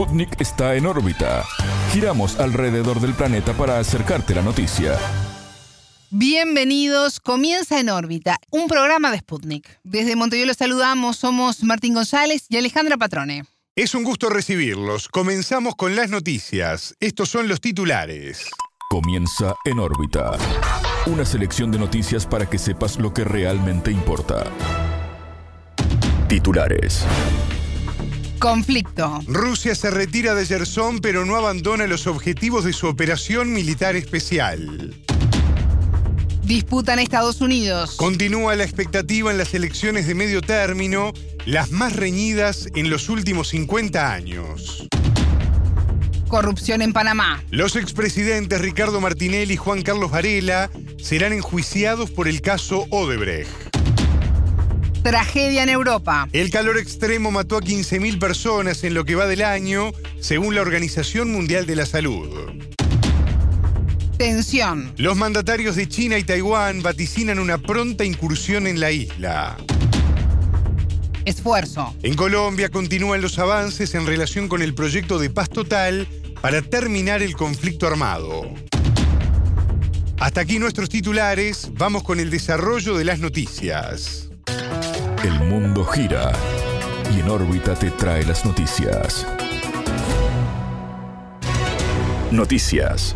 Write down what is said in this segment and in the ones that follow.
Sputnik está en órbita. Giramos alrededor del planeta para acercarte la noticia. Bienvenidos, comienza en órbita, un programa de Sputnik. Desde Montevideo los saludamos, somos Martín González y Alejandra Patrone. Es un gusto recibirlos. Comenzamos con las noticias. Estos son los titulares. Comienza en órbita. Una selección de noticias para que sepas lo que realmente importa. Titulares. Conflicto. Rusia se retira de Gerson pero no abandona los objetivos de su operación militar especial. Disputa en Estados Unidos. Continúa la expectativa en las elecciones de medio término, las más reñidas en los últimos 50 años. Corrupción en Panamá. Los expresidentes Ricardo Martinelli y Juan Carlos Varela serán enjuiciados por el caso Odebrecht. Tragedia en Europa. El calor extremo mató a 15.000 personas en lo que va del año, según la Organización Mundial de la Salud. Tensión. Los mandatarios de China y Taiwán vaticinan una pronta incursión en la isla. Esfuerzo. En Colombia continúan los avances en relación con el proyecto de paz total para terminar el conflicto armado. Hasta aquí nuestros titulares, vamos con el desarrollo de las noticias. El mundo gira y en órbita te trae las noticias. Noticias.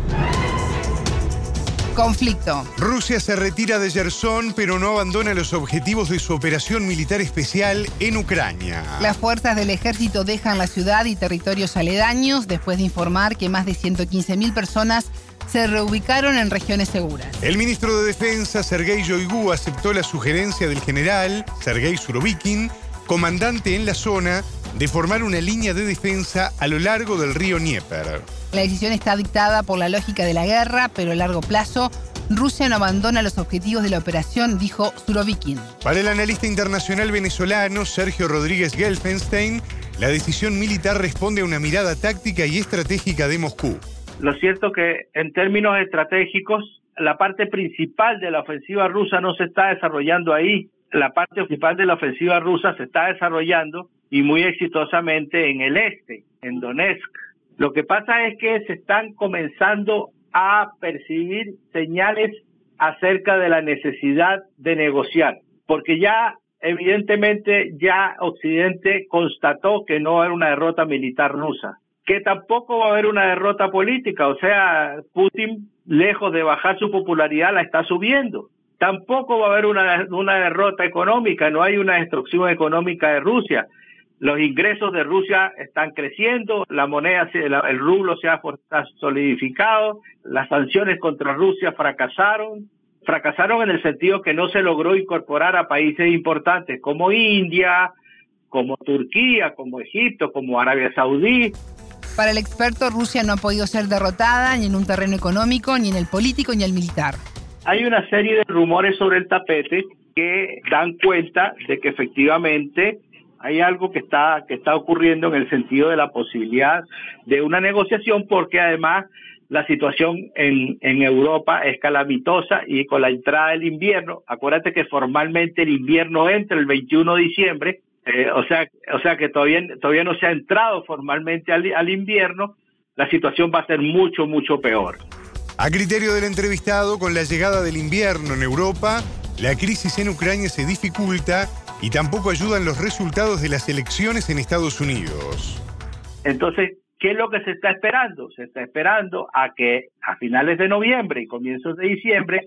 Conflicto. Rusia se retira de Gerson pero no abandona los objetivos de su operación militar especial en Ucrania. Las fuerzas del ejército dejan la ciudad y territorios aledaños después de informar que más de 115.000 personas se reubicaron en regiones seguras. El ministro de Defensa, Sergei Shoigu, aceptó la sugerencia del general, Sergei Surovikin, comandante en la zona, de formar una línea de defensa a lo largo del río Dnieper. La decisión está dictada por la lógica de la guerra, pero a largo plazo, Rusia no abandona los objetivos de la operación, dijo Surovikin. Para el analista internacional venezolano Sergio Rodríguez Gelfenstein, la decisión militar responde a una mirada táctica y estratégica de Moscú. Lo cierto que en términos estratégicos, la parte principal de la ofensiva rusa no se está desarrollando ahí. La parte principal de la ofensiva rusa se está desarrollando y muy exitosamente en el este, en Donetsk. Lo que pasa es que se están comenzando a percibir señales acerca de la necesidad de negociar, porque ya evidentemente ya Occidente constató que no era una derrota militar rusa, que tampoco va a haber una derrota política, o sea, Putin, lejos de bajar su popularidad, la está subiendo. Tampoco va a haber una, una derrota económica, no hay una destrucción económica de Rusia. Los ingresos de Rusia están creciendo, la moneda, el rublo se ha solidificado, las sanciones contra Rusia fracasaron, fracasaron en el sentido que no se logró incorporar a países importantes como India, como Turquía, como Egipto, como Arabia Saudí. Para el experto, Rusia no ha podido ser derrotada ni en un terreno económico, ni en el político, ni en el militar. Hay una serie de rumores sobre el tapete que dan cuenta de que efectivamente hay algo que está, que está ocurriendo en el sentido de la posibilidad de una negociación, porque además la situación en, en Europa es calamitosa y con la entrada del invierno, acuérdate que formalmente el invierno entra el 21 de diciembre, eh, o sea, o sea que todavía, todavía no se ha entrado formalmente al, al invierno, la situación va a ser mucho, mucho peor. A criterio del entrevistado, con la llegada del invierno en Europa, la crisis en Ucrania se dificulta y tampoco ayudan los resultados de las elecciones en Estados Unidos. Entonces, ¿qué es lo que se está esperando? Se está esperando a que a finales de noviembre y comienzos de diciembre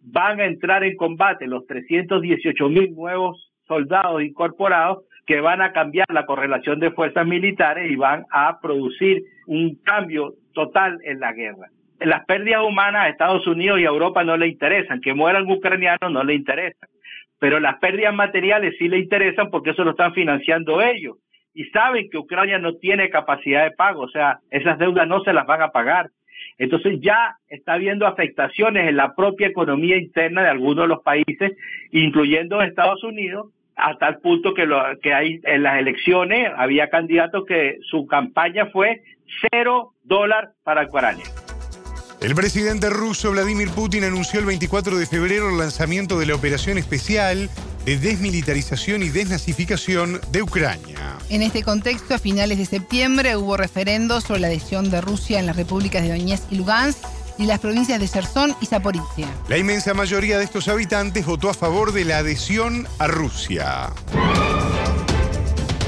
van a entrar en combate los 318 mil nuevos soldados incorporados que van a cambiar la correlación de fuerzas militares y van a producir un cambio total en la guerra. Las pérdidas humanas a Estados Unidos y a Europa no le interesan, que mueran ucranianos no le interesan, pero las pérdidas materiales sí le interesan porque eso lo están financiando ellos y saben que Ucrania no tiene capacidad de pago, o sea, esas deudas no se las van a pagar. Entonces ya está habiendo afectaciones en la propia economía interna de algunos de los países, incluyendo Estados Unidos, a tal punto que, en las elecciones había candidatos que su campaña fue cero dólar para Ucrania. El presidente ruso Vladimir Putin anunció el 24 de febrero el lanzamiento de la operación especial de desmilitarización y desnazificación de Ucrania. En este contexto, a finales de septiembre hubo referendos sobre la adhesión de Rusia en las repúblicas de Donetsk y Lugansk y las provincias de Kherson y Zaporizhia. La inmensa mayoría de estos habitantes votó a favor de la adhesión a Rusia.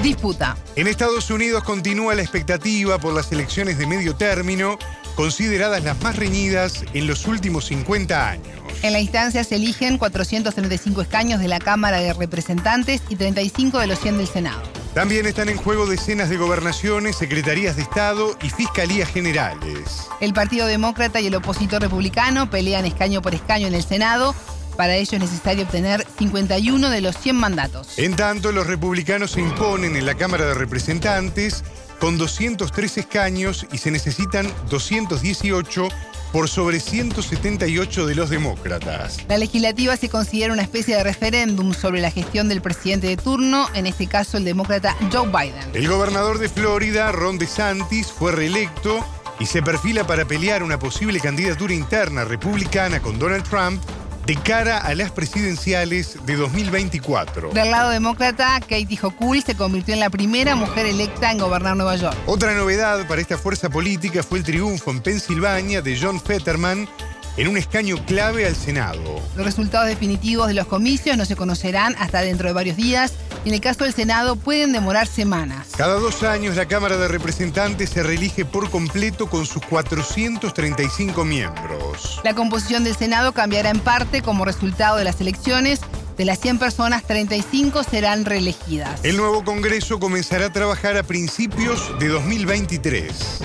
Disputa. En Estados Unidos continúa la expectativa por las elecciones de medio término, consideradas las más reñidas en los últimos 50 años. En la instancia se eligen 435 escaños de la Cámara de Representantes y 35 de los 100 del Senado. También están en juego decenas de gobernaciones, secretarías de Estado y fiscalías generales. El Partido Demócrata y el opositor republicano pelean escaño por escaño en el Senado. Para ello es necesario obtener 51 de los 100 mandatos. En tanto, los republicanos se imponen en la Cámara de Representantes con 203 escaños y se necesitan 218 por sobre 178 de los demócratas. La legislativa se considera una especie de referéndum sobre la gestión del presidente de turno, en este caso el demócrata Joe Biden. El gobernador de Florida, Ron DeSantis, fue reelecto y se perfila para pelear una posible candidatura interna republicana con Donald Trump de cara a las presidenciales de 2024. Del lado demócrata, Katie Hochul se convirtió en la primera mujer electa en gobernar Nueva York. Otra novedad para esta fuerza política fue el triunfo en Pensilvania de John Fetterman en un escaño clave al Senado. Los resultados definitivos de los comicios no se conocerán hasta dentro de varios días y en el caso del Senado pueden demorar semanas. Cada dos años la Cámara de Representantes se reelige por completo con sus 435 miembros. La composición del Senado cambiará en parte como resultado de las elecciones. De las 100 personas, 35 serán reelegidas. El nuevo Congreso comenzará a trabajar a principios de 2023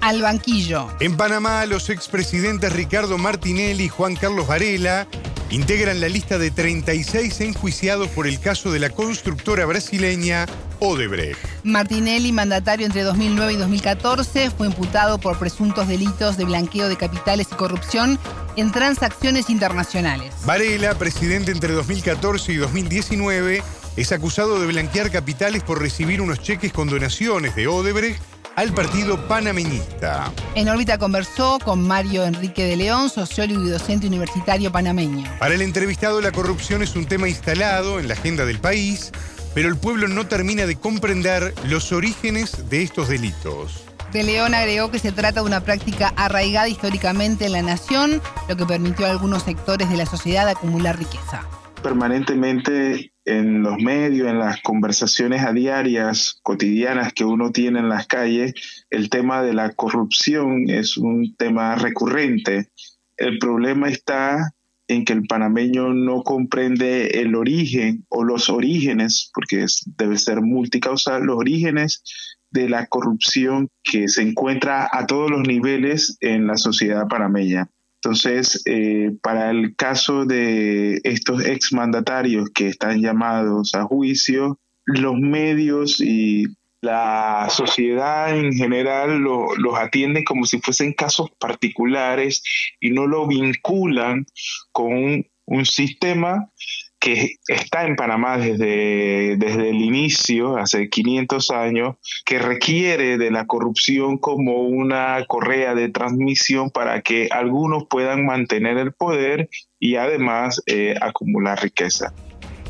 al banquillo. En Panamá, los expresidentes Ricardo Martinelli y Juan Carlos Varela integran la lista de 36 enjuiciados por el caso de la constructora brasileña Odebrecht. Martinelli, mandatario entre 2009 y 2014, fue imputado por presuntos delitos de blanqueo de capitales y corrupción en transacciones internacionales. Varela, presidente entre 2014 y 2019, es acusado de blanquear capitales por recibir unos cheques con donaciones de Odebrecht al partido panameñista. En órbita conversó con Mario Enrique de León, sociólogo y docente universitario panameño. Para el entrevistado, la corrupción es un tema instalado en la agenda del país, pero el pueblo no termina de comprender los orígenes de estos delitos. De León agregó que se trata de una práctica arraigada históricamente en la nación, lo que permitió a algunos sectores de la sociedad acumular riqueza. Permanentemente en los medios, en las conversaciones a diarias, cotidianas que uno tiene en las calles, el tema de la corrupción es un tema recurrente. El problema está en que el panameño no comprende el origen o los orígenes, porque debe ser multicausal, los orígenes de la corrupción que se encuentra a todos los niveles en la sociedad panameña. Entonces, eh, para el caso de estos exmandatarios que están llamados a juicio, los medios y la sociedad en general los atienden como si fuesen casos particulares y no lo vinculan con un sistema que está en Panamá desde, desde inicio, hace 500 años, que requiere de la corrupción como una correa de transmisión para que algunos puedan mantener el poder y además eh, acumular riqueza.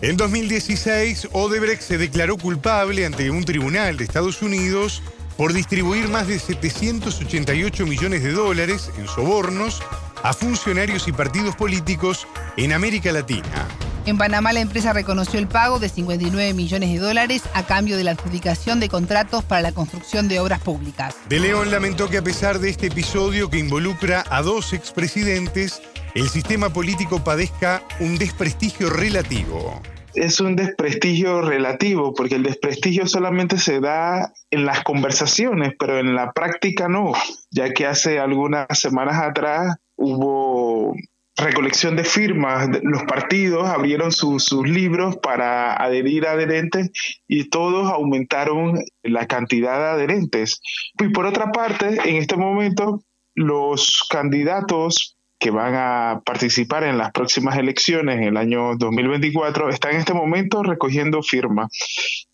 En 2016, Odebrecht se declaró culpable ante un tribunal de Estados Unidos por distribuir más de 788 millones de dólares en sobornos a funcionarios y partidos políticos en América Latina. En Panamá la empresa reconoció el pago de 59 millones de dólares a cambio de la adjudicación de contratos para la construcción de obras públicas. De León lamentó que a pesar de este episodio que involucra a dos expresidentes, el sistema político padezca un desprestigio relativo. Es un desprestigio relativo, porque el desprestigio solamente se da en las conversaciones, pero en la práctica no, ya que hace algunas semanas atrás hubo recolección de firmas, los partidos abrieron sus libros para adherir a adherentes y todos aumentaron la cantidad de adherentes. Y por otra parte, en este momento, los candidatos que van a participar en las próximas elecciones en el año 2024 están en este momento recogiendo firmas.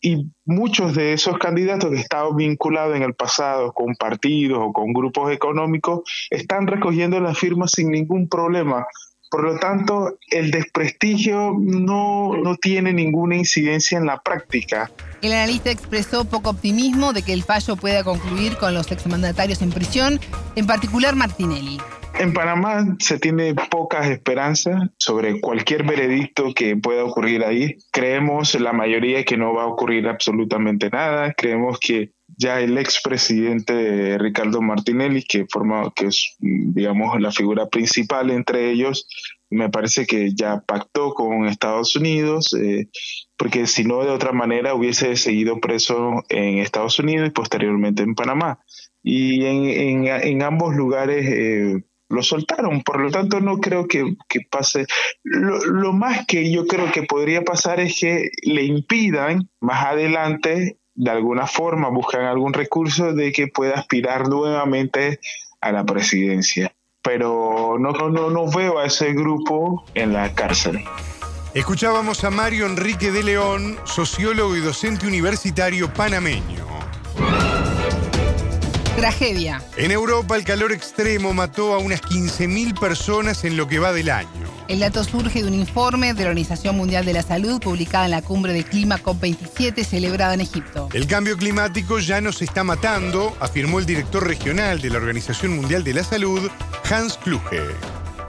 Y muchos de esos candidatos que estaban vinculados en el pasado con partidos o con grupos económicos están recogiendo las firmas sin ningún problema Por lo tanto, el desprestigio no, no tiene ninguna incidencia en la práctica. El analista expresó poco optimismo de que el fallo pueda concluir con los exmandatarios en prisión, en particular Martinelli. En Panamá se tiene pocas esperanzas sobre cualquier veredicto que pueda ocurrir ahí. Creemos la mayoría que no va a ocurrir absolutamente nada. Creemos que ya el expresidente Ricardo Martinelli, que forma, que es, digamos, la figura principal entre ellos, me parece que ya pactó con Estados Unidos, eh, porque si no, de otra manera hubiese seguido preso en Estados Unidos y posteriormente en Panamá. Y en, en, ambos lugares eh, lo soltaron, por lo tanto no creo que, pase. Lo, más que yo creo que podría pasar es que le impidan más adelante, de alguna forma, buscan algún recurso de que pueda aspirar nuevamente a la presidencia. Pero no, no, no veo a ese grupo en la cárcel. Escuchábamos a Mario Enrique de León, sociólogo y docente universitario panameño. Tragedia. En Europa el calor extremo mató a unas 15.000 personas en lo que va del año. El dato surge de un informe de la Organización Mundial de la Salud publicada en la cumbre de clima COP27 celebrada en Egipto. El cambio climático ya nos está matando, afirmó el director regional de la Organización Mundial de la Salud, Hans Kluge.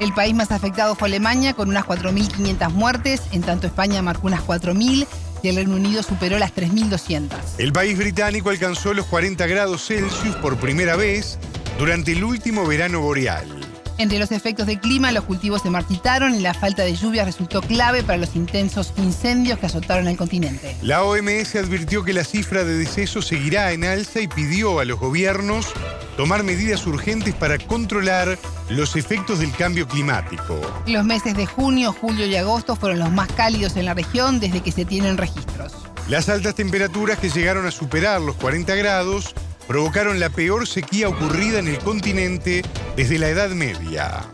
El país más afectado fue Alemania, con unas 4.500 muertes, en tanto España marcó unas 4.000 y el Reino Unido superó las 3.200. El país británico alcanzó los 40 grados Celsius por primera vez durante el último verano boreal. Entre los efectos del clima, los cultivos se marchitaron y la falta de lluvia resultó clave para los intensos incendios que azotaron el continente. La OMS advirtió que la cifra de decesos seguirá en alza y pidió a los gobiernos tomar medidas urgentes para controlar los efectos del cambio climático. Los meses de junio, julio y agosto fueron los más cálidos en la región desde que se tienen registros. Las altas temperaturas que llegaron a superar los 40 grados provocaron la peor sequía ocurrida en el continente desde la Edad Media.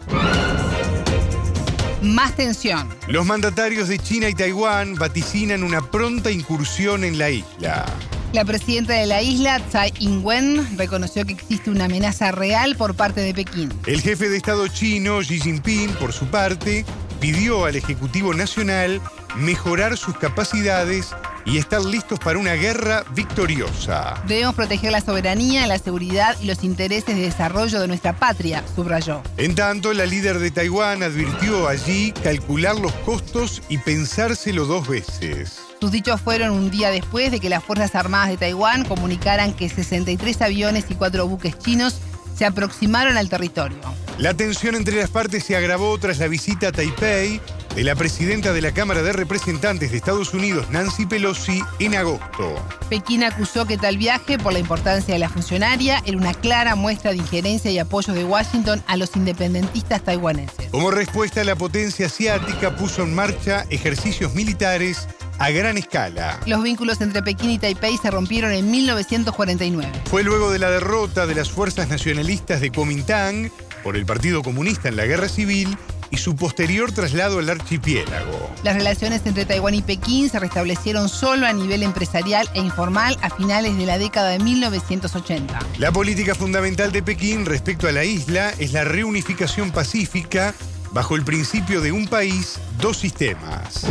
Más tensión. Los mandatarios de China y Taiwán vaticinan una pronta incursión en la isla. La presidenta de la isla, Tsai Ing-wen, reconoció que existe una amenaza real por parte de Pekín. El jefe de Estado chino, Xi Jinping, por su parte, pidió al Ejecutivo Nacional mejorar sus capacidades y estar listos para una guerra victoriosa. Debemos proteger la soberanía, la seguridad y los intereses de desarrollo de nuestra patria, subrayó. En tanto, la líder de Taiwán advirtió allí calcular los costos y pensárselo dos veces. Sus dichos fueron un día después de que las Fuerzas Armadas de Taiwán comunicaran que 63 aviones y cuatro buques chinos se aproximaron al territorio. La tensión entre las partes se agravó tras la visita a Taipei de la presidenta de la Cámara de Representantes de Estados Unidos, Nancy Pelosi, en agosto. Pekín acusó que tal viaje, por la importancia de la funcionaria, era una clara muestra de injerencia y apoyo de Washington a los independentistas taiwaneses. Como respuesta, la potencia asiática puso en marcha ejercicios militares a gran escala. Los vínculos entre Pekín y Taipei se rompieron en 1949. Fue luego de la derrota de las fuerzas nacionalistas de Kuomintang por el Partido Comunista en la Guerra Civil y su posterior traslado al archipiélago. Las relaciones entre Taiwán y Pekín se restablecieron solo a nivel empresarial e informal a finales de la década de 1980. La política fundamental de Pekín respecto a la isla es la reunificación pacífica bajo el principio de un país, dos sistemas.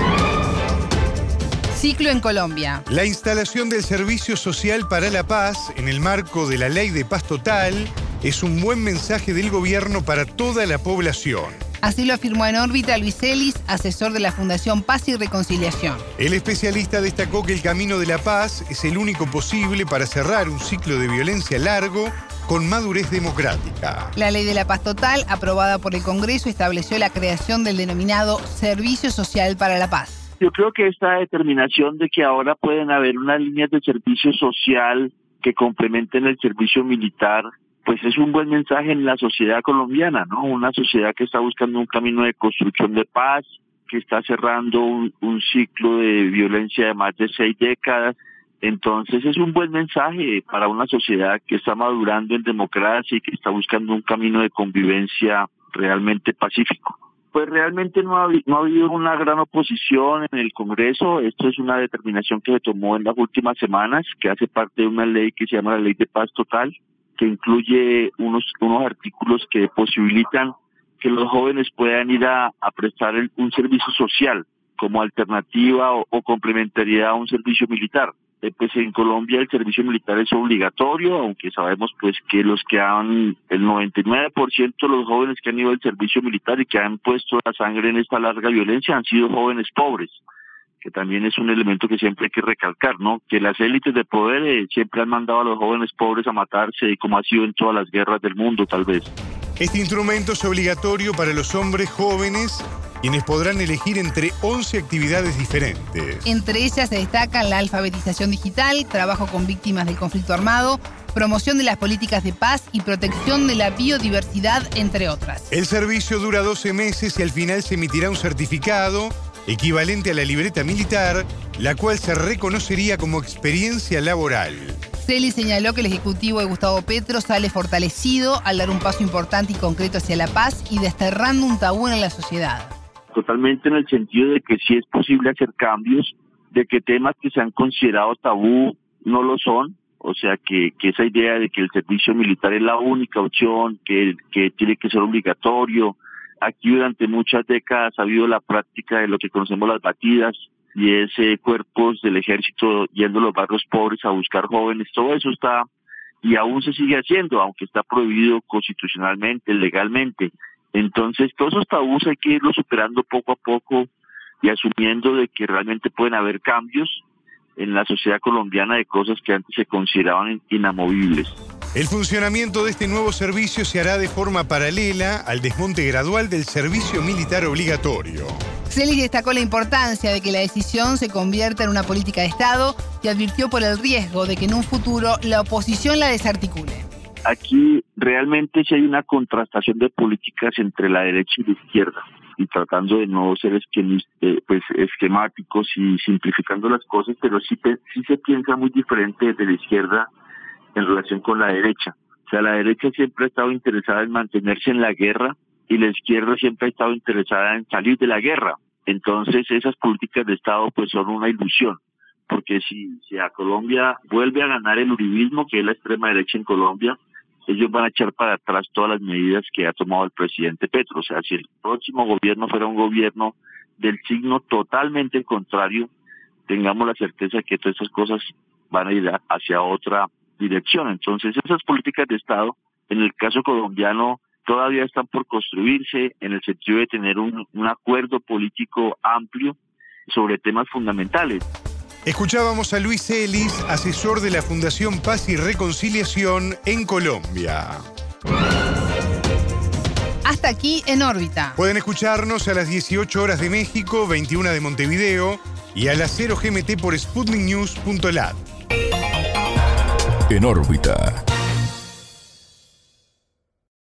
Ciclo en Colombia. La instalación del Servicio Social para la Paz en el marco de la Ley de Paz Total es un buen mensaje del gobierno para toda la población. Así lo afirmó en órbita Luis Ellis, asesor de la Fundación Paz y Reconciliación. El especialista destacó que el camino de la paz es el único posible para cerrar un ciclo de violencia largo con madurez democrática. La ley de la paz total, aprobada por el Congreso, estableció la creación del denominado Servicio Social para la Paz. Yo creo que esta determinación de que ahora pueden haber unas líneas de servicio social que complementen el servicio militar pues es un buen mensaje en la sociedad colombiana, ¿no? Una sociedad que está buscando un camino de construcción de paz, que está cerrando un, ciclo de violencia de más de seis décadas. Entonces es un buen mensaje para una sociedad que está madurando en democracia y que está buscando un camino de convivencia realmente pacífico. Pues realmente no ha, no ha habido una gran oposición en el Congreso. Esto es una determinación que se tomó en las últimas semanas, que hace parte de una ley que se llama la Ley de Paz Total, que incluye unos, unos artículos que posibilitan que los jóvenes puedan ir a, prestar un servicio social como alternativa o, complementariedad a un servicio militar. Eh, pues en Colombia el servicio militar es obligatorio, aunque sabemos pues que los que han, el 99% de los jóvenes que han ido al servicio militar y que han puesto la sangre en esta larga violencia han sido jóvenes pobres que también es un elemento que siempre hay que recalcar, ¿no? Que las élites de poder eh, siempre han mandado a los jóvenes pobres a matarse, como ha sido en todas las guerras del mundo, tal vez. Este instrumento es obligatorio para los hombres jóvenes quienes podrán elegir entre 11 actividades diferentes. Entre ellas se destacan la alfabetización digital, trabajo con víctimas del conflicto armado, promoción de las políticas de paz y protección de la biodiversidad, entre otras. El servicio dura 12 meses y al final se emitirá un certificado equivalente a la libreta militar, la cual se reconocería como experiencia laboral. Celi señaló que el ejecutivo de Gustavo Petro sale fortalecido al dar un paso importante y concreto hacia la paz y desterrando un tabú en la sociedad. Totalmente en el sentido de que sí es posible hacer cambios, de que temas que se han considerado tabú no lo son, o sea que, esa idea de que el servicio militar es la única opción, que, que tiene que ser obligatorio, Aquí durante muchas décadas ha habido la práctica de lo que conocemos las batidas y ese cuerpos del ejército yendo a los barrios pobres a buscar jóvenes. Todo eso está y aún se sigue haciendo, aunque está prohibido constitucionalmente, legalmente. Entonces, todos esos tabús hay que irlos superando poco a poco y asumiendo de que realmente pueden haber cambios en la sociedad colombiana de cosas que antes se consideraban inamovibles. El funcionamiento de este nuevo servicio se hará de forma paralela al desmonte gradual del servicio militar obligatorio. Celis destacó la importancia de que la decisión se convierta en una política de Estado y advirtió por el riesgo de que en un futuro la oposición la desarticule. Aquí realmente sí hay una contrastación de políticas entre la derecha y la izquierda y tratando de no ser eh, pues, esquemáticos y simplificando las cosas, pero sí, sí se piensa muy diferente de la izquierda en relación con la derecha. O sea, la derecha siempre ha estado interesada en mantenerse en la guerra y la izquierda siempre ha estado interesada en salir de la guerra. Entonces, esas políticas de Estado pues son una ilusión, porque si, si a Colombia vuelve a ganar el uribismo, que es la extrema derecha en Colombia, ellos van a echar para atrás todas las medidas que ha tomado el presidente Petro. O sea, si el próximo gobierno fuera un gobierno del signo totalmente contrario, tengamos la certeza que todas esas cosas van a ir hacia otra dirección. Entonces, esas políticas de Estado, en el caso colombiano, todavía están por construirse en el sentido de tener un, acuerdo político amplio sobre temas fundamentales. Escuchábamos a Luis Ellis, asesor de la Fundación Paz y Reconciliación en Colombia. Hasta aquí en órbita. Pueden escucharnos a las 18 horas de México, 21 de Montevideo y a las 0 GMT por sputniknews.lat en órbita.